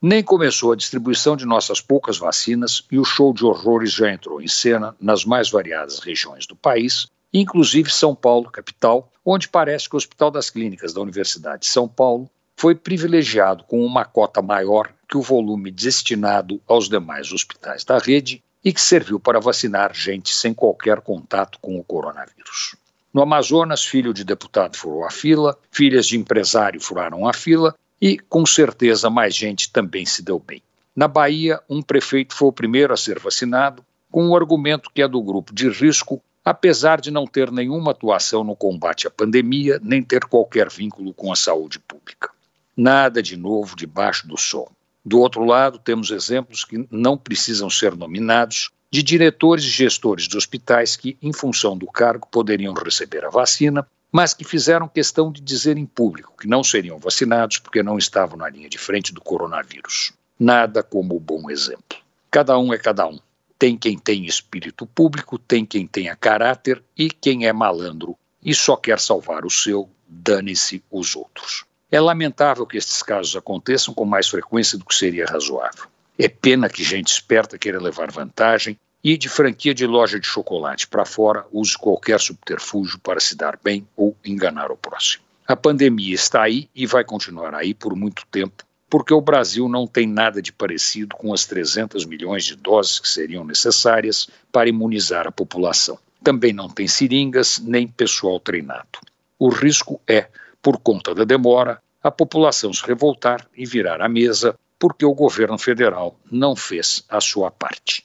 Nem começou a distribuição de nossas poucas vacinas e o show de horrores já entrou em cena nas mais variadas regiões do país, inclusive São Paulo, capital, onde parece que o Hospital das Clínicas da Universidade de São Paulo foi privilegiado com uma cota maior que o volume destinado aos demais hospitais da rede e que serviu para vacinar gente sem qualquer contato com o coronavírus. No Amazonas, filho de deputado furou a fila, filhas de empresário furaram a fila e, com certeza, mais gente também se deu bem. Na Bahia, um prefeito foi o primeiro a ser vacinado, com o argumento que é do grupo de risco, apesar de não ter nenhuma atuação no combate à pandemia, nem ter qualquer vínculo com a saúde pública. Nada de novo debaixo do sol. Do outro lado, temos exemplos que não precisam ser nominados de diretores e gestores de hospitais que, em função do cargo, poderiam receber a vacina, mas que fizeram questão de dizer em público que não seriam vacinados porque não estavam na linha de frente do coronavírus. Nada como o bom exemplo. Cada um é cada um. Tem quem tem espírito público, tem quem tenha caráter e quem é malandro e só quer salvar o seu, dane-se os outros. É lamentável que estes casos aconteçam com mais frequência do que seria razoável. É pena que gente esperta queira levar vantagem e de franquia de loja de chocolate para fora use qualquer subterfúgio para se dar bem ou enganar o próximo. A pandemia está aí e vai continuar aí por muito tempo, porque o Brasil não tem nada de parecido com as 300 milhões de doses que seriam necessárias para imunizar a população. Também não tem seringas nem pessoal treinado. O risco é por conta da demora, a população se revoltar e virar a mesa porque o governo federal não fez a sua parte.